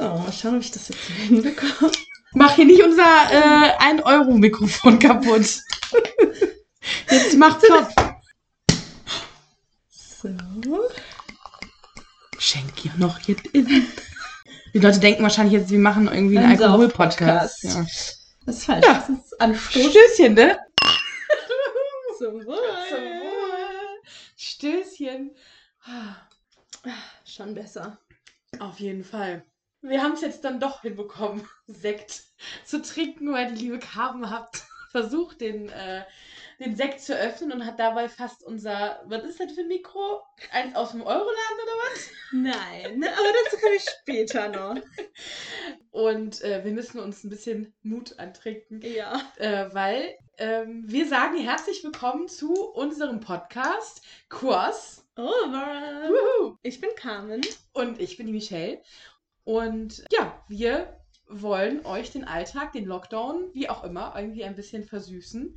So, mal schauen, ob ich das jetzt hinbekomme. Mach hier nicht unser äh, 1-Euro-Mikrofon kaputt. Jetzt mach Zopf. So. Schenk hier noch jetzt in. Die Leute denken wahrscheinlich jetzt, wir machen irgendwie einen Ein Alkohol-Podcast. Ja. Das ist falsch. Ja. Das ist Anstoß. Stößchen, ne? Zum Wohl. Stößchen. Schon besser. Auf jeden Fall. Wir haben es jetzt dann doch hinbekommen, Sekt zu trinken, weil die liebe Carmen hat versucht, den, äh, den Sekt zu öffnen und hat dabei fast unser, was ist das für ein Mikro? Eins aus dem Euroladen oder was? Nein, aber dazu komme ich später noch. Und äh, wir müssen uns ein bisschen Mut antrinken, Ja. äh, weil ähm, wir sagen herzlich willkommen zu unserem Podcast Kurs. Over. Ich bin Carmen. Und ich bin die Michelle. Und ja, wir wollen euch den Alltag, den Lockdown, wie auch immer, irgendwie ein bisschen versüßen.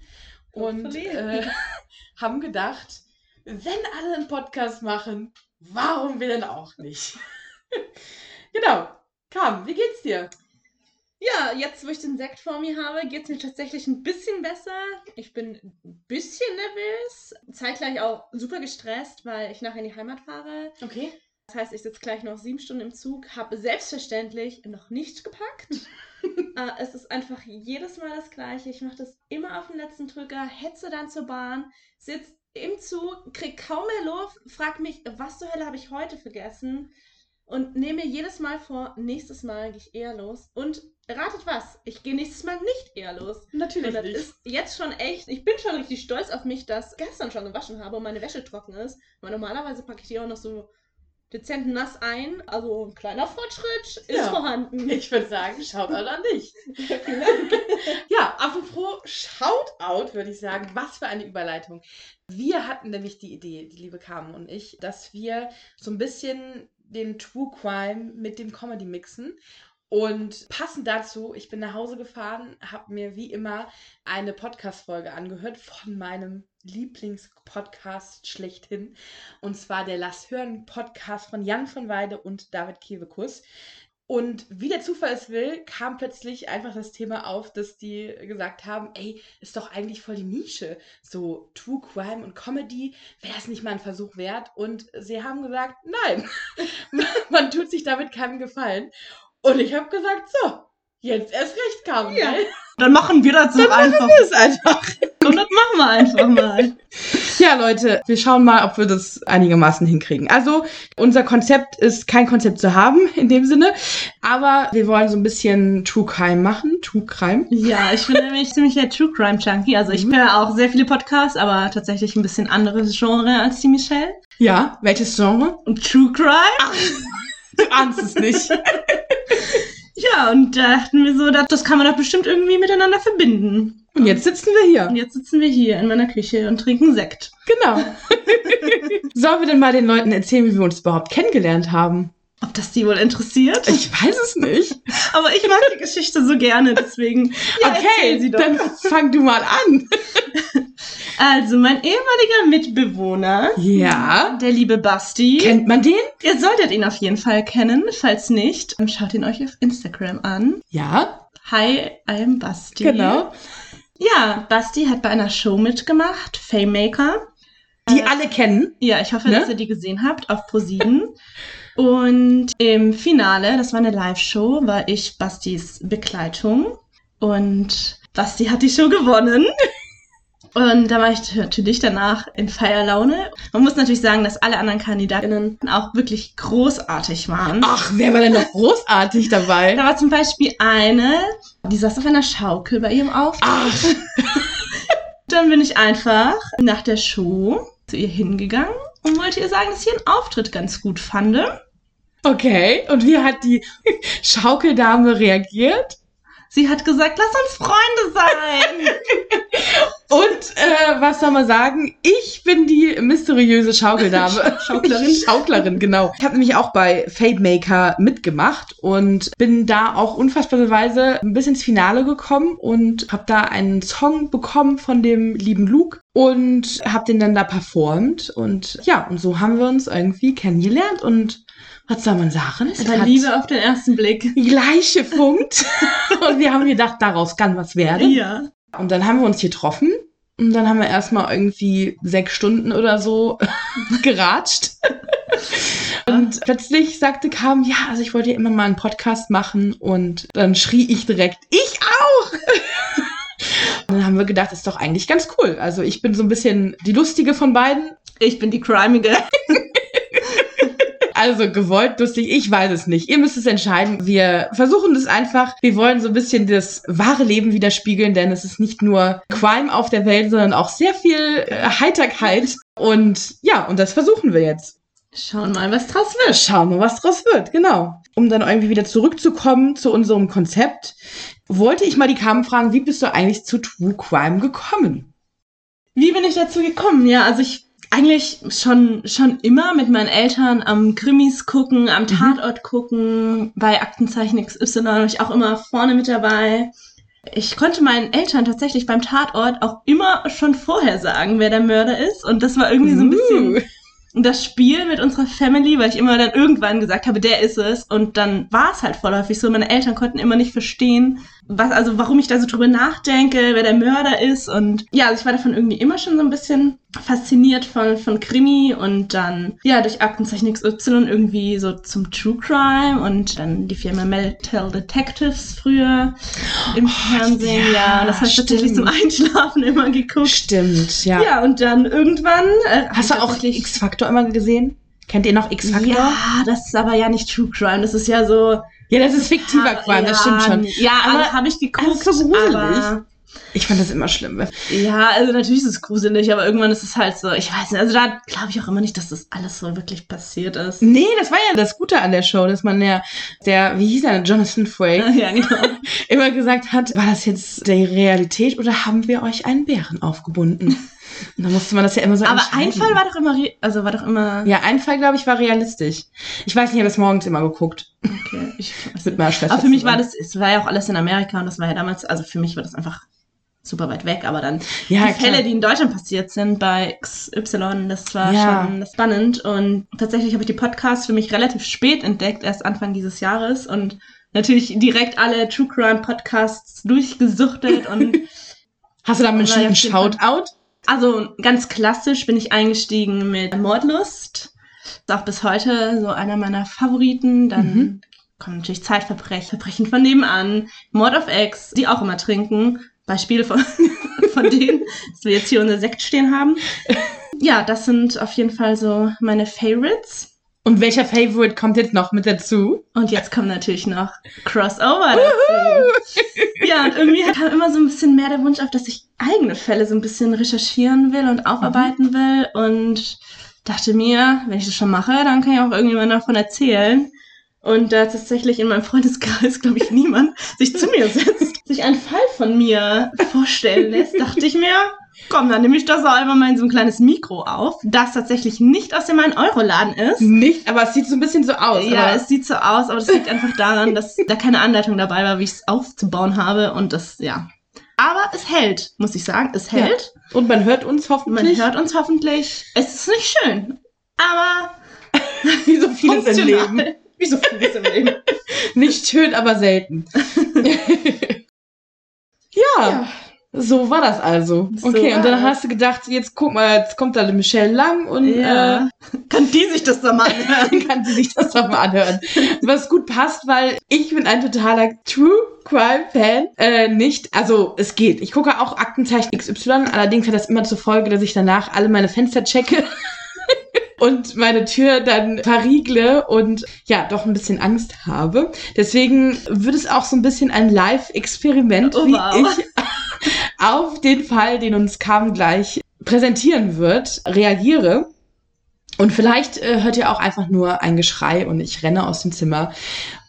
Und äh, haben gedacht, wenn alle einen Podcast machen, warum wir denn auch nicht? genau. Kam, wie geht's dir? Ja, jetzt, wo ich den Sekt vor mir habe, geht es mir tatsächlich ein bisschen besser. Ich bin ein bisschen nervös, zeitgleich auch super gestresst, weil ich nachher in die Heimat fahre. Okay. Das heißt, ich sitze gleich noch sieben Stunden im Zug, habe selbstverständlich noch nicht gepackt. äh, es ist einfach jedes Mal das Gleiche. Ich mache das immer auf den letzten Drücker, hetze dann zur Bahn, sitze im Zug, krieg kaum mehr Luft, frag mich, was zur Hölle habe ich heute vergessen? Und nehme mir jedes Mal vor, nächstes Mal gehe ich eher los. Und ratet was, ich gehe nächstes Mal nicht eher los. Natürlich Und das nicht. ist jetzt schon echt, ich bin schon richtig stolz auf mich, dass ich gestern schon gewaschen habe und meine Wäsche trocken ist. Weil normalerweise packe ich die auch noch so dezent nass ein. Also ein kleiner Fortschritt ist Ja. vorhanden. Ich würde sagen, Shoutout an dich. Vielen Dank. Ja, apropos Shoutout, würde ich sagen. Was für eine Überleitung. Wir hatten nämlich die Idee, die liebe Carmen und ich, dass wir so ein bisschen den True Crime mit dem Comedy mixen. Und passend dazu, ich bin nach Hause gefahren, habe mir wie immer eine Podcast-Folge angehört von meinem Lieblingspodcast schlechthin. Und zwar der Lass hören Podcast von Jan von Weide und David Kebekus. Und wie der Zufall es will, kam plötzlich einfach das Thema auf, dass die gesagt haben, ey, ist doch eigentlich voll die Nische. So True Crime und Comedy, wäre das nicht mal ein Versuch wert? Und sie haben gesagt, nein, man tut sich damit keinen Gefallen. Und ich habe gesagt, so, jetzt erst recht kam. Ja. Dann machen wir das doch einfach. Das ist einfach. Und das machen wir einfach mal. Ja, Leute, wir schauen mal, ob wir das einigermaßen hinkriegen. Also, unser Konzept ist kein Konzept zu haben in dem Sinne, aber wir wollen so ein bisschen True Crime machen. True Crime. Ja, ich bin nämlich ziemlich der True Crime Junkie. Also ich höre auch sehr viele Podcasts, aber tatsächlich ein bisschen anderes Genre als die Michelle. Ja, welches Genre? Und True Crime? Du ahnst es nicht. Ja, und da dachten wir so, das kann man doch bestimmt irgendwie miteinander verbinden. Und jetzt sitzen wir hier. Und jetzt sitzen wir hier in meiner Küche und trinken Sekt. Genau. Sollen wir denn mal den Leuten erzählen, wie wir uns überhaupt kennengelernt haben? Ob das die wohl interessiert? Ich weiß es nicht. Aber ich mag die Geschichte so gerne, deswegen. Ja, okay, dann fang du mal an. Also, mein ehemaliger Mitbewohner, Ja. der liebe Basti. Kennt man den? Ihr solltet ihn auf jeden Fall kennen. Falls nicht, dann schaut ihn euch auf Instagram an. Ja, Hi, I'm Basti. genau. Ja, Basti hat bei einer Show mitgemacht, Fame-Maker. Die Äh, alle kennen. Ja, ich hoffe, Ne? dass ihr die gesehen habt auf ProSieben. Und im Finale, das war eine Live-Show, war ich Bastis Begleitung. Und Basti hat die Show gewonnen. Und da war ich natürlich danach in Feierlaune. Man muss natürlich sagen, dass alle anderen KandidatInnen auch wirklich großartig waren. Ach, wer war denn noch großartig dabei? Da war zum Beispiel eine, die saß auf einer Schaukel bei ihrem Auftritt. Ach, Dann bin ich einfach nach der Show zu ihr hingegangen und wollte ihr sagen, dass ich ihren Auftritt ganz gut fand. okay. Und wie hat die Schaukeldame reagiert? Sie hat gesagt, lass uns Freunde sein. Und äh, was soll man sagen? Ich bin die mysteriöse Schaukeldame. Schauklerin. Schauklerin, genau. Ich habe nämlich auch bei Fade Maker mitgemacht und bin da auch unfassbarerweise bis ins Finale gekommen und habe da einen Song bekommen von dem lieben Luke und habe den dann da performt. Und ja, und so haben wir uns irgendwie kennengelernt und was soll man sagen? Es hat Liebe auf den ersten Blick. gleich gefunkt. und wir haben gedacht, daraus kann was werden. Ja. Und dann haben wir uns hier getroffen. Und dann haben wir erstmal irgendwie sechs Stunden oder so geratscht. Und plötzlich sagte Kam, ja, also ich wollte ja immer mal einen Podcast machen. Und dann schrie ich direkt, ich auch! Und dann haben wir gedacht, das ist doch eigentlich ganz cool. Also ich bin so ein bisschen die lustige von beiden. Ich bin die Crimige. Also gewollt, lustig, ich weiß es nicht. Ihr müsst es entscheiden. Wir versuchen das einfach. Wir wollen so ein bisschen das wahre Leben widerspiegeln, denn es ist nicht nur Crime auf der Welt, sondern auch sehr viel äh, Heiterkeit. Und ja, und das versuchen wir jetzt. Schauen mal, was draus wird. Schauen wir, was draus wird, genau. Um dann irgendwie wieder zurückzukommen zu unserem Konzept, wollte ich mal die Carmen fragen, wie bist du eigentlich zu True Crime gekommen? Wie bin ich dazu gekommen? Ja, also ich eigentlich schon, schon immer mit meinen Eltern am Krimis gucken, am Tatort gucken, bei Aktenzeichen XY war ich auch immer vorne mit dabei. Ich konnte meinen Eltern tatsächlich beim Tatort auch immer schon vorher sagen, wer der Mörder ist. Und das war irgendwie so ein bisschen Uh. das Spiel mit unserer Family, weil ich immer dann irgendwann gesagt habe, der ist es. Und dann war es halt vorläufig so. Meine Eltern konnten immer nicht verstehen, was, also warum ich da so drüber nachdenke, wer der Mörder ist. Und ja, also ich war davon irgendwie immer schon so ein bisschen fasziniert von, von Krimi und dann, ja, durch Aktenzeichen XY irgendwie so zum True Crime und dann die Firma Metal Detectives früher im Fernsehen. Oh, ja, Ja, und das habe ich tatsächlich zum. Einschlafen immer geguckt. Stimmt, ja. Ja, und dann irgendwann. Äh, Hast du auch X-Factor immer gesehen? Kennt ihr noch X-Factor? Ja, das ist aber ja nicht True Crime. Das ist ja so. Ja, das ist fiktiver Crime, das stimmt schon. Ja, Aber aber habe ich geguckt. das ist so gruselig. aber, Ich fand das immer schlimm. ja, also natürlich ist es gruselig, aber irgendwann ist es halt so, ich weiß nicht, also da glaube ich auch immer nicht, dass das alles so wirklich passiert ist. Nee, das war ja das Gute an der Show, dass man ja, der, wie hieß er, Jonathan Frakes, Ja, genau. immer gesagt hat, war das jetzt die Realität oder haben wir euch einen Bären aufgebunden? Und dann musste man das ja immer so Aber ein. Fall war doch immer, also war doch immer. Ja, ein Fall, glaube ich, war realistisch. Ich weiß nicht, ich habe das morgens immer geguckt. Okay, ich weiß Mit meiner Schwester. Aber für mich war das, es war ja auch alles in Amerika und das war ja damals, also für mich war das einfach super weit weg, aber dann Ja, die Fälle, klar. die in Deutschland passiert sind bei XY, das war Ja. schon spannend. Und tatsächlich habe ich die Podcasts für mich relativ spät entdeckt, erst Anfang dieses Jahres und natürlich direkt alle True Crime Podcasts durchgesuchtet und Hast du da einen Fall- Shoutout? also ganz klassisch bin ich eingestiegen mit Mordlust. Ist auch bis heute so einer meiner Favoriten. Dann Mhm. kommen natürlich Zeitverbrechen, Verbrechen von nebenan, Mord of Ex, die auch immer trinken. Beispiele von, von denen, dass wir jetzt hier unser Sekt stehen haben. Ja, das sind auf jeden Fall so meine Favorites. Und welcher Favorite kommt jetzt noch mit dazu? Und jetzt kommt natürlich noch Crossover dazu. Ja, und irgendwie kam immer so ein bisschen mehr der Wunsch auf, dass ich eigene Fälle so ein bisschen recherchieren will und aufarbeiten will. Und dachte mir, wenn ich das schon mache, dann kann ja auch irgendjemand davon erzählen. Und da tatsächlich in meinem Freundeskreis, glaube ich, niemand sich zu mir setzt, sich einen Fall von mir vorstellen lässt, dachte ich mir, komm, dann nehme ich das auch einfach mal in so ein kleines Mikro auf, das tatsächlich nicht aus dem 1-Euro-Laden ist. Nicht, aber es sieht so ein bisschen so aus. Ja, aber es sieht so aus, aber das liegt einfach daran, dass da keine Anleitung dabei war, wie ich es aufzubauen habe und das, ja. Aber es hält, muss ich sagen. Es Ja. hält. Und man hört uns Man hoffentlich. hört uns hoffentlich. Es ist nicht schön, aber wie so vieles im. Leben. Wie so vieles im Leben. Nicht schön, aber selten. ja, so war das also. So Okay, und dann hast du gedacht, jetzt guck mal, jetzt kommt da die Michelle Lang und Ja. Kann die sich das doch mal anhören? äh, kann sie sich das doch mal anhören. Was gut passt, weil ich bin ein totaler True Crime Fan. Äh, nicht, also es geht. Ich gucke auch Aktenzeichen XY, allerdings hat das immer zur Folge, dass ich danach alle meine Fenster checke. Und meine Tür dann verriegle und ja, doch ein bisschen Angst habe. Deswegen wird es auch so ein bisschen ein Live-Experiment, Oh, wie wow. ich auf den Fall, den uns Kam gleich präsentieren wird, reagiere. Und vielleicht äh, hört ihr auch einfach nur ein Geschrei und ich renne aus dem Zimmer.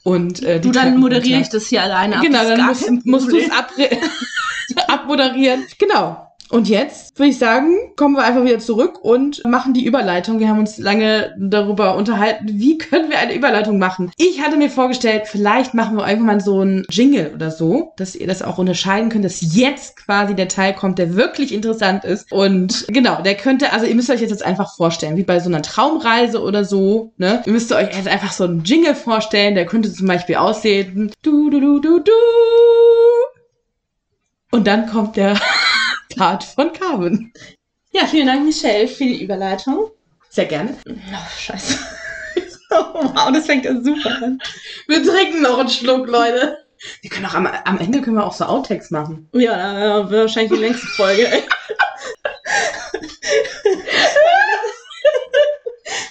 Und äh, Du, dann Treppen moderiere runter. ich das hier alleine ab. Genau, dann musst, musst du es abmoderieren. Genau. Und jetzt würde ich sagen, kommen wir einfach wieder zurück und machen die Überleitung. Wir haben uns lange darüber unterhalten, wie können wir eine Überleitung machen. Ich hatte mir vorgestellt, vielleicht machen wir irgendwann so ein Jingle oder so, dass ihr das auch unterscheiden könnt, dass jetzt quasi der Teil kommt, der wirklich interessant ist. Und genau, der könnte, also ihr müsst euch jetzt einfach vorstellen, wie bei so einer Traumreise oder so, ne? Ihr müsst euch jetzt einfach so einen Jingle vorstellen, der könnte zum Beispiel aussehen, du, du, du, du, du. Und dann kommt der Part von Carmen. Ja, vielen Dank, Michelle, für die Überleitung. Sehr gerne. Oh, scheiße. oh, wow, das fängt ja super an. Wir trinken noch einen Schluck, Leute. Wir können auch am, am Ende können wir auch so Outtakes machen. Ja, wird wahrscheinlich die längste Folge.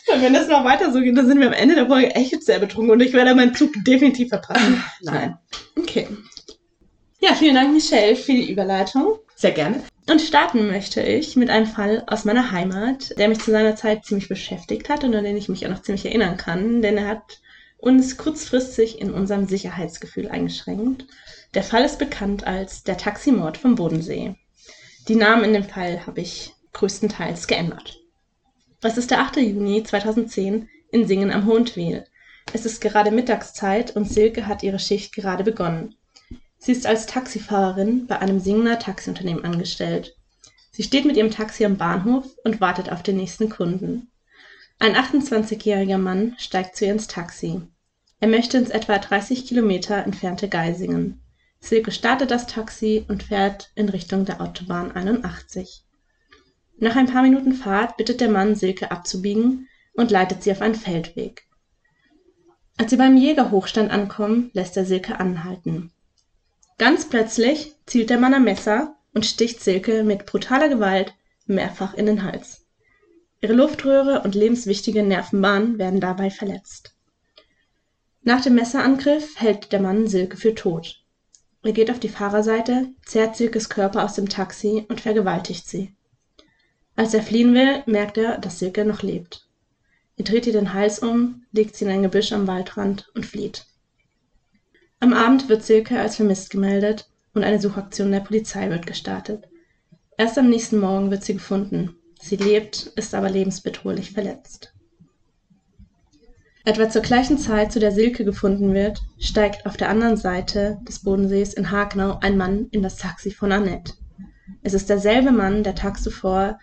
Und wenn das noch weiter so geht, dann sind wir am Ende der Folge echt sehr betrunken und ich werde meinen Zug definitiv verpassen. Nein. Okay. Ja, vielen Dank, Michelle, für die Überleitung. Sehr gerne. Und starten möchte ich mit einem Fall aus meiner Heimat, der mich zu seiner Zeit ziemlich beschäftigt hat und an den ich mich auch noch ziemlich erinnern kann, denn er hat uns kurzfristig in unserem Sicherheitsgefühl eingeschränkt. Der Fall ist bekannt als der Taximord vom Bodensee. Die Namen in dem Fall habe ich größtenteils geändert. Es ist der 8. Juni 2010 in Singen am Hohentwiel. Es ist gerade Mittagszeit und Silke hat ihre Schicht gerade begonnen. Sie ist als Taxifahrerin bei einem Singener Taxiunternehmen angestellt. Sie steht mit ihrem Taxi am Bahnhof und wartet auf den nächsten Kunden. Ein 28-jähriger Mann steigt zu ihr ins Taxi. Er möchte ins etwa 30 Kilometer entfernte Geisingen. Silke startet das Taxi und fährt in Richtung der Autobahn 81. Nach ein paar Minuten Fahrt bittet der Mann Silke abzubiegen und leitet sie auf einen Feldweg. Als sie beim Jägerhochstand ankommen, lässt er Silke anhalten. Ganz plötzlich zielt der Mann am Messer und sticht Silke mit brutaler Gewalt mehrfach in den Hals. Ihre Luftröhre und lebenswichtige Nervenbahn werden dabei verletzt. Nach dem Messerangriff hält der Mann Silke für tot. Er geht auf die Fahrerseite, zerrt Silkes Körper aus dem Taxi und vergewaltigt sie. Als er fliehen will, merkt er, dass Silke noch lebt. Er dreht ihr den Hals um, legt sie in ein Gebüsch am Waldrand und flieht. Am Abend wird Silke als vermisst gemeldet und eine Suchaktion der Polizei wird gestartet. Erst am nächsten Morgen wird sie gefunden. Sie lebt, ist aber lebensbedrohlich verletzt. Etwa zur gleichen Zeit, zu der Silke gefunden wird, steigt auf der anderen Seite des Bodensees in Hagenau ein Mann in das Taxi von Annette. Es ist derselbe Mann, der tags zuvor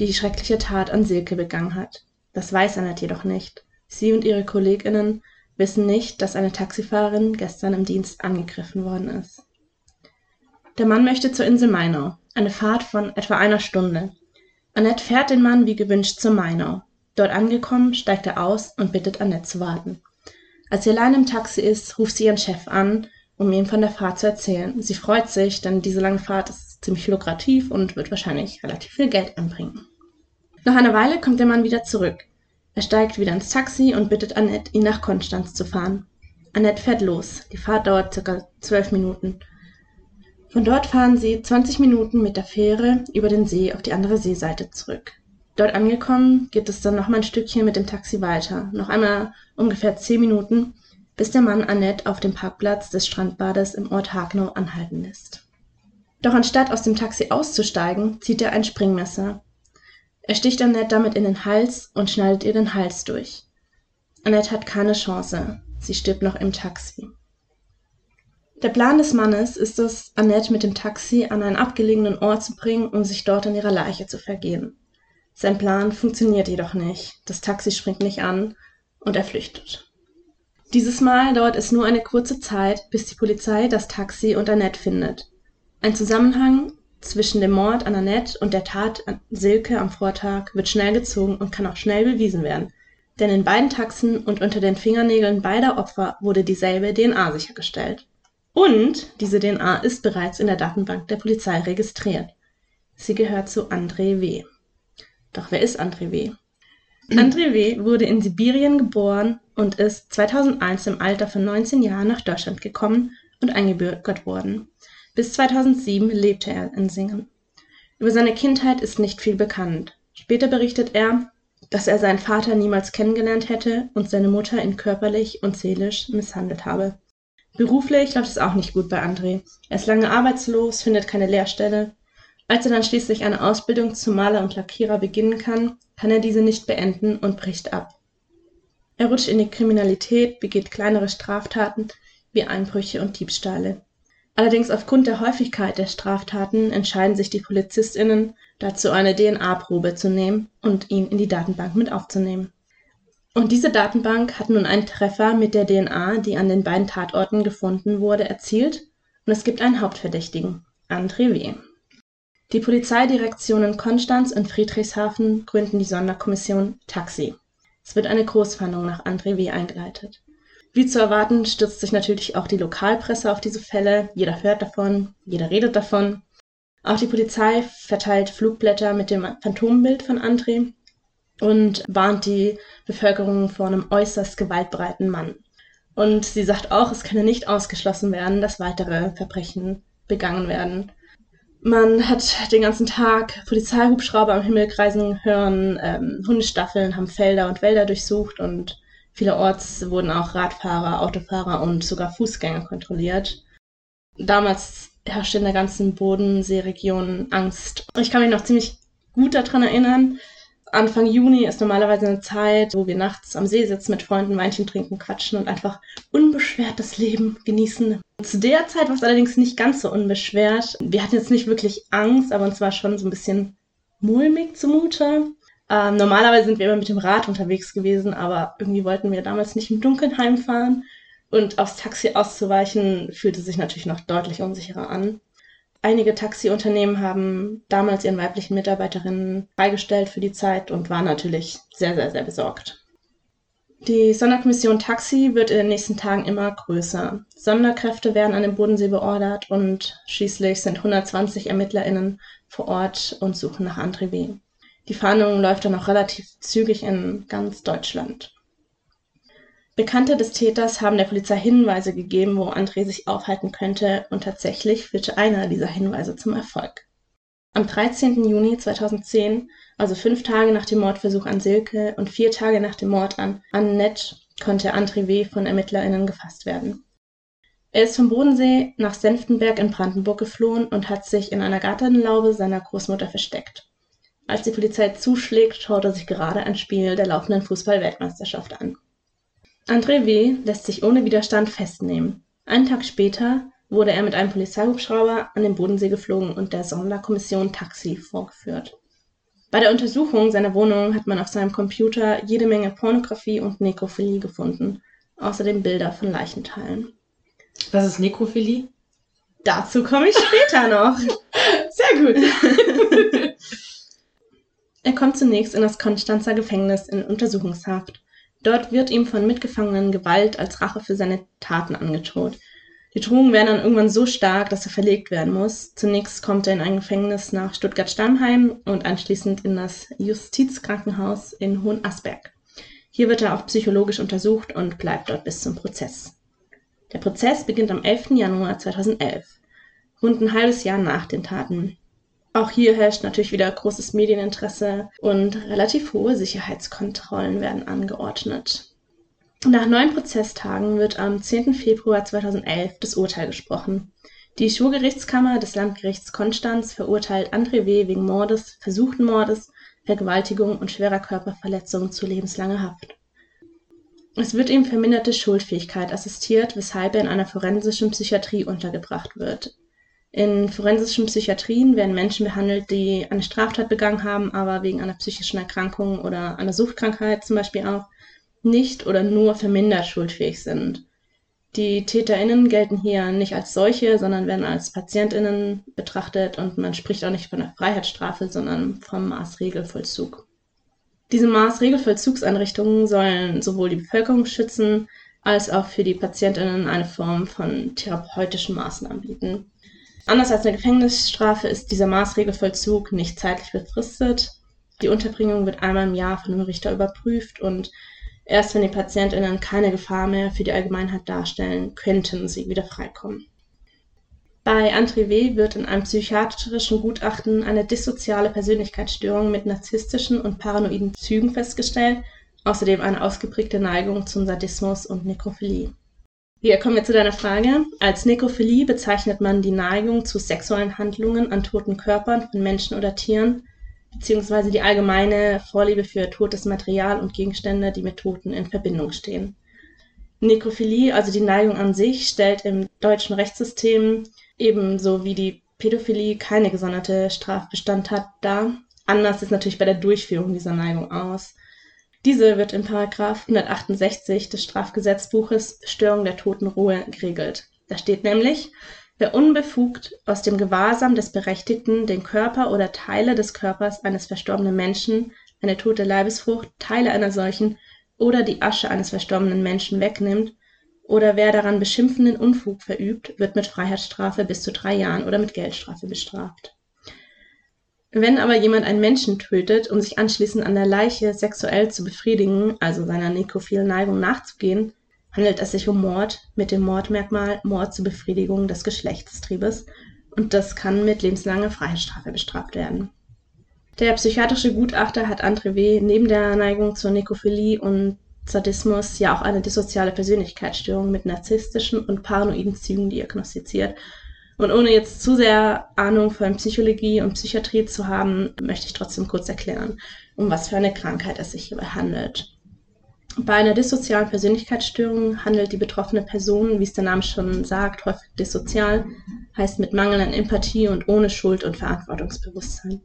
die schreckliche Tat an Silke begangen hat. Das weiß Annette jedoch nicht. Sie und ihre KollegInnen wissen nicht, dass eine Taxifahrerin gestern im Dienst angegriffen worden ist. Der Mann möchte zur Insel Mainau, eine Fahrt von etwa einer Stunde. Annette fährt den Mann wie gewünscht zur Mainau. Dort angekommen, steigt er aus und bittet Annette zu warten. Als sie allein im Taxi ist, ruft sie ihren Chef an, um ihm von der Fahrt zu erzählen. Sie freut sich, denn diese lange Fahrt ist ziemlich lukrativ und wird wahrscheinlich relativ viel Geld anbringen. Nach einer Weile kommt der Mann wieder zurück. Er steigt wieder ins Taxi und bittet Annette, ihn nach Konstanz zu fahren. Annette fährt los. Die Fahrt dauert circa zwölf Minuten. Von dort fahren sie 20 Minuten mit der Fähre über den See auf die andere Seeseite zurück. Dort angekommen, geht es dann noch mal ein Stückchen mit dem Taxi weiter. Noch einmal ungefähr zehn Minuten, bis der Mann Annette auf dem Parkplatz des Strandbades im Ort Hagnau anhalten lässt. Doch anstatt aus dem Taxi auszusteigen, zieht er ein Springmesser er sticht Annette damit in den Hals und schneidet ihr den Hals durch. Annette hat keine Chance. Sie stirbt noch im Taxi. Der Plan des Mannes ist es, Annette mit dem Taxi an einen abgelegenen Ort zu bringen, um sich dort an ihrer Leiche zu vergehen. Sein Plan funktioniert jedoch nicht. Das Taxi springt nicht an und er flüchtet. Dieses Mal dauert es nur eine kurze Zeit, bis die Polizei das Taxi und Annette findet. Ein Zusammenhang zwischen dem Mord an Annette und der Tat an Silke am Vortag wird schnell gezogen und kann auch schnell bewiesen werden. Denn in beiden Taxen und unter den Fingernägeln beider Opfer wurde dieselbe DNA sichergestellt. Und diese DNA ist bereits in der Datenbank der Polizei registriert. Sie gehört zu André W. Doch wer ist André W? André W. wurde in Sibirien geboren und ist 2001 im Alter von 19 Jahren nach Deutschland gekommen und eingebürgert worden. Bis 2007 lebte er in Singen. Über seine Kindheit ist nicht viel bekannt. Später berichtet er, dass er seinen Vater niemals kennengelernt hätte und seine Mutter ihn körperlich und seelisch misshandelt habe. Beruflich läuft es auch nicht gut bei André. Er ist lange arbeitslos, findet keine Lehrstelle Als er dann schließlich eine Ausbildung zum Maler und Lackierer beginnen kann, kann er diese nicht beenden und bricht ab. Er rutscht in die Kriminalität, begeht kleinere Straftaten wie Einbrüche und Diebstahle. Allerdings aufgrund der Häufigkeit der Straftaten entscheiden sich die PolizistInnen dazu, eine DNA-Probe zu nehmen und ihn in die Datenbank mit aufzunehmen. Und diese Datenbank hat nun einen Treffer mit der DNA, die an den beiden Tatorten gefunden wurde, erzielt und es gibt einen Hauptverdächtigen, André W. Die Polizeidirektionen Konstanz und Friedrichshafen gründen die Sonderkommission Taxi. Es wird eine Großfahndung nach André W. eingeleitet. Wie zu erwarten, stürzt sich natürlich auch die Lokalpresse auf diese Fälle. Jeder hört davon, jeder redet davon. Auch die Polizei verteilt Flugblätter mit dem Phantombild von André und warnt die Bevölkerung vor einem äußerst gewaltbereiten Mann. Und sie sagt auch, es könne nicht ausgeschlossen werden, dass weitere Verbrechen begangen werden. Man hat den ganzen Tag Polizeihubschrauber am Himmel kreisen hören, ähm, Hundestaffeln haben Felder und Wälder durchsucht und vielerorts wurden auch Radfahrer, Autofahrer und sogar Fußgänger kontrolliert. Damals herrschte in der ganzen Bodenseeregion Angst. Ich kann mich noch ziemlich gut daran erinnern, Anfang Juni ist normalerweise eine Zeit, wo wir nachts am See sitzen, mit Freunden Weinchen trinken, quatschen und einfach unbeschwert das Leben genießen. Zu der Zeit war es allerdings nicht ganz so unbeschwert. Wir hatten jetzt nicht wirklich Angst, aber uns war schon so ein bisschen mulmig zumute. Ähm, normalerweise sind wir immer mit dem Rad unterwegs gewesen, aber irgendwie wollten wir damals nicht im Dunkeln heimfahren. Und aufs Taxi auszuweichen fühlte sich natürlich noch deutlich unsicherer an. Einige Taxiunternehmen haben damals ihren weiblichen Mitarbeiterinnen freigestellt für die Zeit und waren natürlich sehr, sehr, sehr besorgt. Die Sonderkommission Taxi wird in den nächsten Tagen immer größer. Sonderkräfte werden an den Bodensee beordert und schließlich sind 120 ErmittlerInnen vor Ort und suchen nach André W. Die Fahndung läuft dann auch relativ zügig in ganz Deutschland. Bekannte des Täters haben der Polizei Hinweise gegeben, wo André sich aufhalten könnte, und tatsächlich führte einer dieser Hinweise zum Erfolg. Am 13. Juni 2010, also fünf Tage nach dem Mordversuch an Silke und vier Tage nach dem Mord an Annette, konnte André W. von ErmittlerInnen gefasst werden. Er ist vom Bodensee nach Senftenberg in Brandenburg geflohen und hat sich in einer Gartenlaube seiner Großmutter versteckt. Als die Polizei zuschlägt, schaut er sich gerade ein Spiel der laufenden Fußball-Weltmeisterschaft an. André W. lässt sich ohne Widerstand festnehmen. Einen Tag später wurde er mit einem Polizeihubschrauber an den Bodensee geflogen und der Sonderkommission Taxi vorgeführt. Bei der Untersuchung seiner Wohnung hat man auf seinem Computer jede Menge Pornografie und Nekrophilie gefunden, außerdem Bilder von Leichenteilen. Was ist Nekrophilie? Dazu komme ich später noch. Sehr gut. er kommt zunächst in das Konstanzer Gefängnis in Untersuchungshaft. Dort wird ihm von Mitgefangenen Gewalt als Rache für seine Taten angedroht. Die Drohungen werden dann irgendwann so stark, dass er verlegt werden muss. Zunächst kommt er in ein Gefängnis nach Stuttgart-Stammheim und anschließend in das Justizkrankenhaus in Hohenasperg. Hier wird er auch psychologisch untersucht und bleibt dort bis zum Prozess. Der Prozess beginnt am 11. Januar 2011, rund ein halbes Jahr nach den Taten. Auch hier herrscht natürlich wieder großes Medieninteresse und relativ hohe Sicherheitskontrollen werden angeordnet. Nach neun Prozesstagen wird am 10. Februar 2011 das Urteil gesprochen. Die Schwurgerichtskammer des Landgerichts Konstanz verurteilt André W. wegen Mordes, versuchten Mordes, Vergewaltigung und schwerer Körperverletzung zu lebenslanger Haft. Es wird ihm verminderte Schuldfähigkeit assistiert, weshalb er in einer forensischen Psychiatrie untergebracht wird in forensischen Psychiatrien werden Menschen behandelt, die eine Straftat begangen haben, aber wegen einer psychischen Erkrankung oder einer Suchtkrankheit zum Beispiel auch nicht oder nur vermindert schuldfähig sind. Die TäterInnen gelten hier nicht als solche, sondern werden als PatientInnen betrachtet und man spricht auch nicht von der Freiheitsstrafe, sondern vom Maßregelvollzug. Diese Maßregelvollzugseinrichtungen sollen sowohl die Bevölkerung schützen, als auch für die PatientInnen eine Form von therapeutischen Maßnahmen bieten. Anders als eine Gefängnisstrafe ist dieser Maßregelvollzug nicht zeitlich befristet. Die Unterbringung wird einmal im Jahr von einem Richter überprüft und erst wenn die PatientInnen keine Gefahr mehr für die Allgemeinheit darstellen, könnten sie wieder freikommen. Bei André W. wird in einem psychiatrischen Gutachten eine dissoziale Persönlichkeitsstörung mit narzisstischen und paranoiden Zügen festgestellt, außerdem eine ausgeprägte Neigung zum Sadismus und Nekrophilie. Ja, kommen wir zu deiner Frage. Als Nekrophilie bezeichnet man die Neigung zu sexuellen Handlungen an toten Körpern von Menschen oder Tieren, beziehungsweise die allgemeine Vorliebe für totes Material und Gegenstände, die mit Toten in Verbindung stehen. Nekrophilie, also die Neigung an sich, stellt im deutschen Rechtssystem ebenso wie die Pädophilie keine gesonderte Strafbestand hat dar. Anders ist natürlich bei der Durchführung dieser Neigung aus. Diese wird in § 168 des Strafgesetzbuches Störung der Totenruhe geregelt. Da steht nämlich: Wer unbefugt aus dem Gewahrsam des Berechtigten den Körper oder Teile des Körpers eines verstorbenen Menschen, eine tote Leibesfrucht, Teile einer solchen oder die Asche eines verstorbenen Menschen wegnimmt oder wer daran beschimpfenden Unfug verübt, wird mit Freiheitsstrafe bis zu drei Jahren oder mit Geldstrafe bestraft wenn aber jemand einen Menschen tötet, um sich anschließend an der Leiche sexuell zu befriedigen, also seiner nekrophilen Neigung nachzugehen, handelt es sich um Mord mit dem Mordmerkmal Mord zur Befriedigung des Geschlechtstriebes und das kann mit lebenslanger Freiheitsstrafe bestraft werden. Der psychiatrische Gutachter hat André W. neben der Neigung zur Nekrophilie und Sadismus ja auch eine dissoziale Persönlichkeitsstörung mit narzisstischen und paranoiden Zügen diagnostiziert und ohne jetzt zu sehr Ahnung von Psychologie und Psychiatrie zu haben, möchte ich trotzdem kurz erklären, um was für eine Krankheit es sich hierbei handelt. Bei einer dissozialen Persönlichkeitsstörung handelt die betroffene Person, wie es der Name schon sagt, häufig dissozial, heißt mit Mangel an Empathie und ohne Schuld- und Verantwortungsbewusstsein.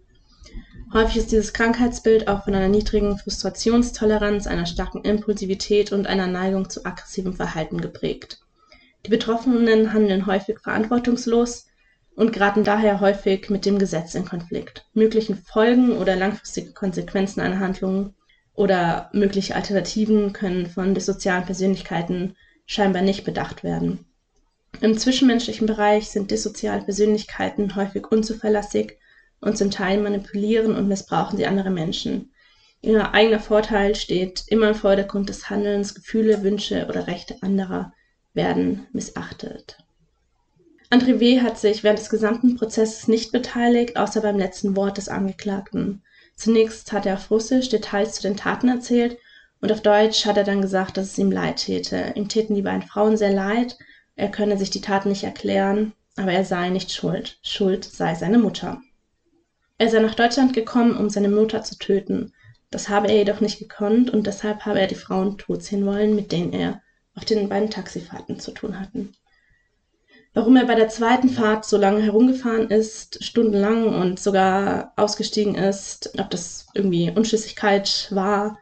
Häufig ist dieses Krankheitsbild auch von einer niedrigen Frustrationstoleranz, einer starken Impulsivität und einer Neigung zu aggressivem Verhalten geprägt. Die Betroffenen handeln häufig verantwortungslos und geraten daher häufig mit dem Gesetz in Konflikt. Möglichen Folgen oder langfristige Konsequenzen einer Handlung oder mögliche Alternativen können von dissozialen Persönlichkeiten scheinbar nicht bedacht werden. Im zwischenmenschlichen Bereich sind dissoziale Persönlichkeiten häufig unzuverlässig und zum Teil manipulieren und missbrauchen sie andere Menschen. Ihr eigener Vorteil steht immer im Vordergrund des Handelns, Gefühle, Wünsche oder Rechte anderer werden missachtet. André W. hat sich während des gesamten Prozesses nicht beteiligt, außer beim letzten Wort des Angeklagten. Zunächst hat er auf Russisch Details zu den Taten erzählt und auf Deutsch hat er dann gesagt, dass es ihm leid täte. Ihm täten die beiden Frauen sehr leid, er könne sich die Taten nicht erklären, aber er sei nicht schuld. Schuld sei seine Mutter. Er sei nach Deutschland gekommen, um seine Mutter zu töten. Das habe er jedoch nicht gekonnt und deshalb habe er die Frauen tot sehen wollen, mit denen er auf den beiden Taxifahrten zu tun hatten. Warum er bei der zweiten Fahrt so lange herumgefahren ist, stundenlang und sogar ausgestiegen ist, ob das irgendwie Unschlüssigkeit war,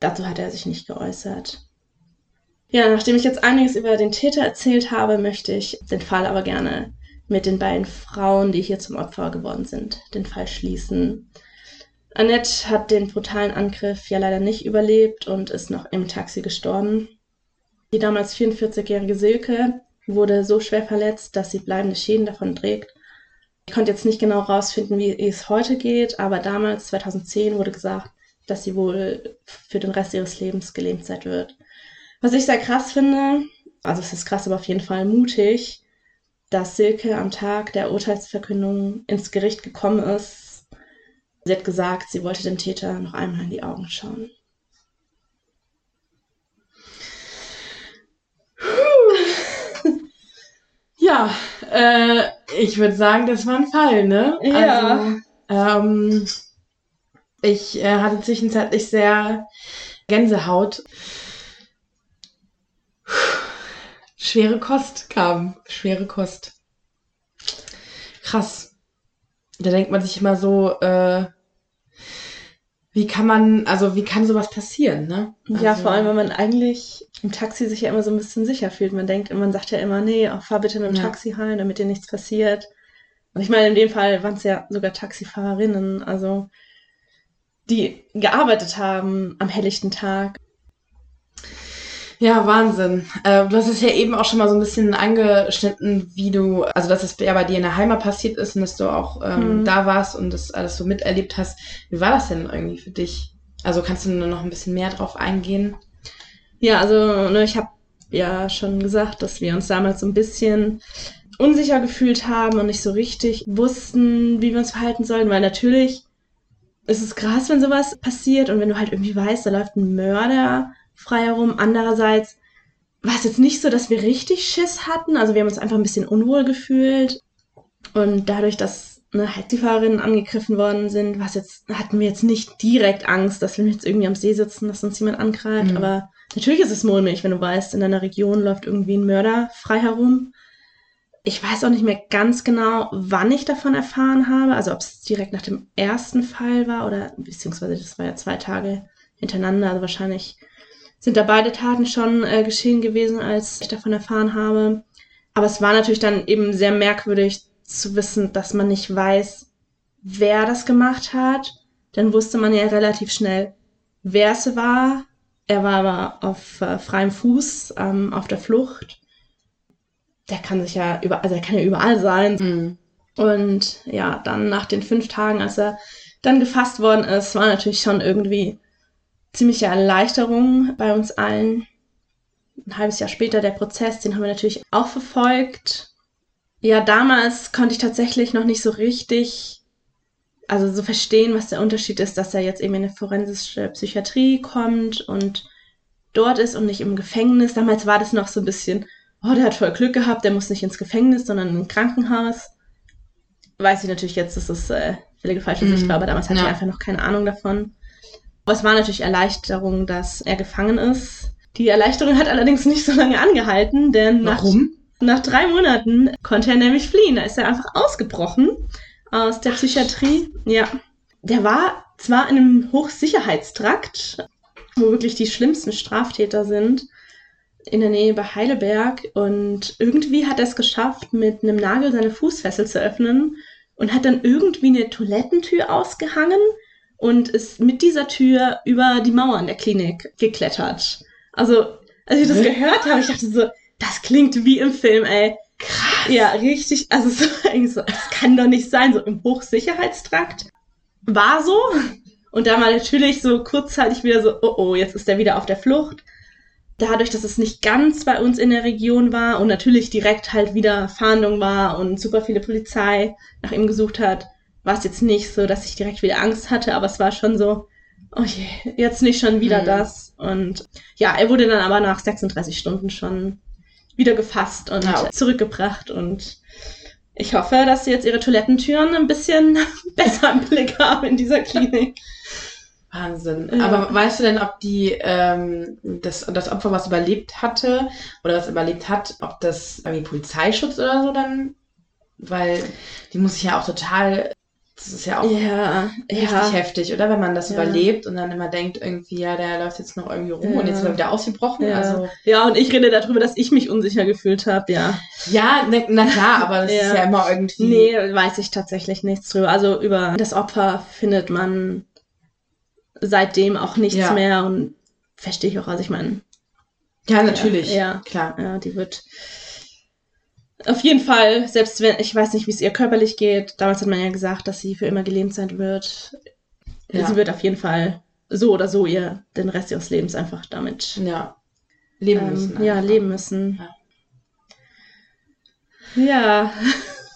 dazu hat er sich nicht geäußert. Ja, nachdem ich jetzt einiges über den Täter erzählt habe, möchte ich den Fall aber gerne mit den beiden Frauen, die hier zum Opfer geworden sind, den Fall schließen. Annette hat den brutalen Angriff ja leider nicht überlebt und ist noch im Taxi gestorben. Die damals 44-jährige Silke wurde so schwer verletzt, dass sie bleibende Schäden davon trägt. Ich konnte jetzt nicht genau rausfinden, wie es heute geht, aber damals, 2010, wurde gesagt, dass sie wohl für den Rest ihres Lebens gelähmt sein wird. Was ich sehr krass finde, also es ist krass, aber auf jeden Fall mutig, dass Silke am Tag der Urteilsverkündung ins Gericht gekommen ist. Sie hat gesagt, sie wollte dem Täter noch einmal in die Augen schauen. Ja, äh, ich würde sagen, das war ein Fall, ne? Ja. Also, ähm, ich äh, hatte zwischenzeitlich sehr Gänsehaut. Schwere Kost kam. Schwere Kost. Krass. Da denkt man sich immer so, äh, wie kann man, also wie kann sowas passieren, ne? Ja, also, vor allem, wenn man eigentlich im Taxi sich ja immer so ein bisschen sicher fühlt. Man denkt, man sagt ja immer, nee, oh, fahr bitte mit dem Ja. Taxi heim, damit dir nichts passiert. Und ich meine, in dem Fall waren es ja sogar Taxifahrerinnen, also die gearbeitet haben am helllichten Tag. Ja, Wahnsinn. Äh, du hast es ja eben auch schon mal so ein bisschen angeschnitten, wie du, also dass es ja bei dir in der Heimat passiert ist und dass du auch ähm, Mhm. da warst und das alles so miterlebt hast. Wie war das denn irgendwie für dich? Also kannst du nur noch ein bisschen mehr drauf eingehen? Ja, also ne, ich habe ja schon gesagt, dass wir uns damals so ein bisschen unsicher gefühlt haben und nicht so richtig wussten, wie wir uns verhalten sollen, weil natürlich ist es krass, wenn sowas passiert und wenn du halt irgendwie weißt, da läuft ein Mörder frei herum. Andererseits war es jetzt nicht so, dass wir richtig Schiss hatten. Also wir haben uns einfach ein bisschen unwohl gefühlt. Und dadurch, dass eine Taxifahrerinnen angegriffen worden sind, was jetzt, hatten wir jetzt nicht direkt Angst, dass wir jetzt irgendwie am See sitzen, dass uns jemand angreift. Mhm. Aber natürlich ist es mulmig, wenn du weißt, in deiner Region läuft irgendwie ein Mörder frei herum. Ich weiß auch nicht mehr ganz genau, wann ich davon erfahren habe. Also ob es direkt nach dem ersten Fall war oder beziehungsweise das war ja zwei Tage hintereinander. Also wahrscheinlich sind da beide Taten schon äh, geschehen gewesen, als ich davon erfahren habe. Aber es war natürlich dann eben sehr merkwürdig zu wissen, dass man nicht weiß, wer das gemacht hat. Dann wusste man ja relativ schnell, wer es war. Er war aber auf äh, freiem Fuß, ähm, auf der Flucht. Der kann sich ja über, also er kann ja überall sein. Mhm. Und ja, dann nach den fünf Tagen, als er dann gefasst worden ist, war natürlich schon irgendwie ziemliche Erleichterung bei uns allen. Ein halbes Jahr später der Prozess, den haben wir natürlich auch verfolgt. Ja, damals konnte ich tatsächlich noch nicht so richtig, also so verstehen, was der Unterschied ist, dass er jetzt eben in eine forensische Psychiatrie kommt und dort ist und nicht im Gefängnis. Damals war das noch so ein bisschen, oh, der hat voll Glück gehabt, der muss nicht ins Gefängnis, sondern in ein Krankenhaus. Weiß ich natürlich jetzt, dass das äh, völlig falsche Sicht Mhm. war, aber damals hatte Ja. ich einfach noch keine Ahnung davon. Es war natürlich Erleichterung, dass er gefangen ist. Die Erleichterung hat allerdings nicht so lange angehalten, denn nach, Warum? nach drei Monaten konnte er nämlich fliehen. Da ist er einfach ausgebrochen aus der Psychiatrie. Ja. Der war zwar in einem Hochsicherheitstrakt, wo wirklich die schlimmsten Straftäter sind, in der Nähe bei Heidelberg. Und irgendwie hat er es geschafft, mit einem Nagel seine Fußfessel zu öffnen und hat dann irgendwie eine Toilettentür ausgehangen und ist mit dieser Tür über die Mauern der Klinik geklettert. Also, als ich das gehört habe, ich dachte so, das klingt wie im Film, ey. Krass. Ja, richtig. Also, eigentlich so, das kann doch nicht sein, so im Hochsicherheitstrakt. War so. Und dann war natürlich so kurzzeitig wieder so, oh oh, jetzt ist er wieder auf der Flucht. Dadurch, dass es nicht ganz bei uns in der Region war und natürlich direkt halt wieder Fahndung war und super viele Polizei nach ihm gesucht hat, war es jetzt nicht so, dass ich direkt wieder Angst hatte, aber es war schon so, oh je, jetzt nicht schon wieder Mhm. das. Und ja, er wurde dann aber nach 36 Stunden schon wieder gefasst und Ja. zurückgebracht und ich hoffe, dass sie jetzt ihre Toilettentüren ein bisschen besser im Blick haben in dieser Klinik. Wahnsinn. Ja. Aber weißt du denn, ob die ähm, das, das Opfer, was überlebt hatte oder was überlebt hat, ob das irgendwie Polizeischutz oder so dann? Weil die muss sich ja auch total. Das ist ja auch Ja, richtig ja. heftig, oder? Wenn man das Ja. überlebt und dann immer denkt, irgendwie, ja, der läuft jetzt noch irgendwie rum Ja. und jetzt ist er wieder ausgebrochen. Ja. Also, Ja, und ich rede darüber, dass ich mich unsicher gefühlt habe, ja. ja, na, na klar, aber das Ja. ist ja immer irgendwie. Nee, weiß ich tatsächlich nichts drüber. Also über das Opfer findet man seitdem auch nichts Ja. mehr und verstehe ich auch. Also ich meine, Ja, natürlich. Ja. Klar. ja, die wird auf jeden Fall, selbst wenn, ich weiß nicht, wie es ihr körperlich geht, damals hat man ja gesagt, dass sie für immer gelähmt sein wird. Ja. Sie wird auf jeden Fall so oder so ihr den Rest ihres Lebens einfach damit Ja. Leben ähm, müssen. ja, einfach. leben müssen. Ja. Ja,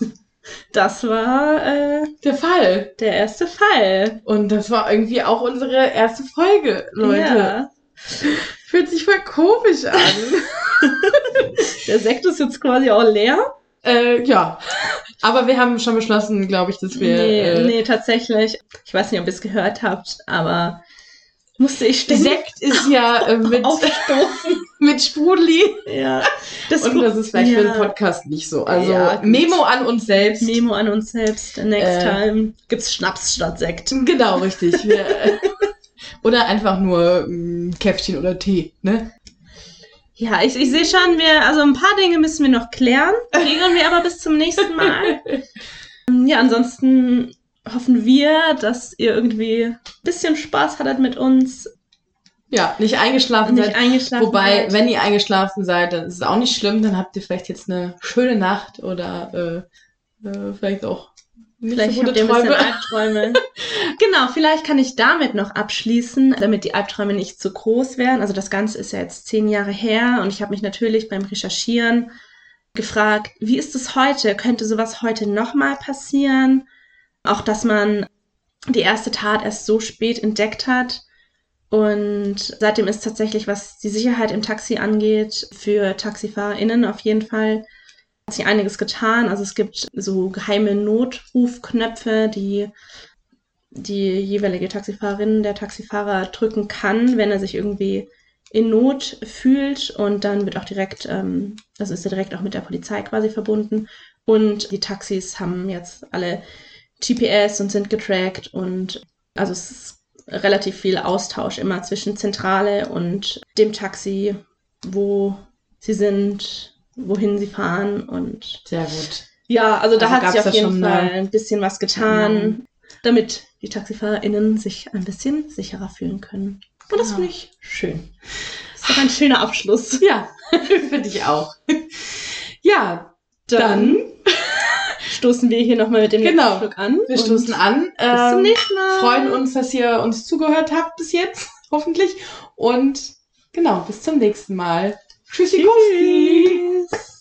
das war äh, Der Fall. der erste Fall. Und das war irgendwie auch unsere erste Folge, Leute. Ja. Fühlt sich voll komisch an. Der Sekt ist jetzt quasi auch leer. äh, ja. Aber wir haben schon beschlossen, glaube ich, dass wir. nee, äh, nee, tatsächlich. Ich weiß nicht, ob ihr es gehört habt, aber musste ich ständig Sekt ist ja äh, mit, mit Sprudeli. ja. Das Und das ist vielleicht ja. für den Podcast nicht so. Also Ja. Memo an uns selbst. Memo an uns selbst. Next Äh. time gibt's Schnaps statt Sekt. Genau, richtig. Wir, oder einfach nur mh, Käffchen oder Tee, ne? Ja, ich, ich sehe schon, wir, also ein paar Dinge müssen wir noch klären. Regeln wir aber bis zum nächsten Mal. Ja, ansonsten hoffen wir, dass ihr irgendwie ein bisschen Spaß hattet mit uns. Ja, nicht eingeschlafen Nicht seid. eingeschlafen Wobei, seid. wenn ihr eingeschlafen seid, dann ist es auch nicht schlimm. Dann habt ihr vielleicht jetzt eine schöne Nacht oder äh, äh, vielleicht auch nicht Vielleicht so habt ihr ein bisschen Träume. Albträume. genau, vielleicht kann ich damit noch abschließen, damit die Albträume nicht zu groß werden. Also das Ganze ist ja jetzt zehn Jahre her und ich habe mich natürlich beim Recherchieren gefragt, wie ist es heute? Könnte sowas heute nochmal passieren? Auch, dass man die erste Tat erst so spät entdeckt hat. Und seitdem ist tatsächlich, was die Sicherheit im Taxi angeht, für TaxifahrerInnen auf jeden Fall hat sich einiges getan. Also es gibt so geheime Notrufknöpfe, die die jeweilige Taxifahrerin, der Taxifahrer drücken kann, wenn er sich irgendwie in Not fühlt. Und dann wird auch direkt, ähm, also ist er direkt auch mit der Polizei quasi verbunden. Und die Taxis haben jetzt alle GPS und sind getrackt. Und also es ist relativ viel Austausch immer zwischen Zentrale und dem Taxi, wo sie sind, wohin sie fahren und Sehr gut. ja, also da Also hat sich auf jeden schon Fall ein bisschen was getan, Genau. damit die TaxifahrerInnen sich ein bisschen sicherer fühlen können. Und das Genau. finde ich schön. Das ist doch ein schöner Abschluss. Ja, finde ich auch. Ja, dann, stoßen wir hier nochmal mit dem Genau. letzten Schluck an. wir stoßen an. Bis zum Ähm, nächsten Mal. freuen uns, dass ihr uns zugehört habt bis jetzt, hoffentlich. Und genau, bis zum nächsten Mal. Tschüssi, Tschüss.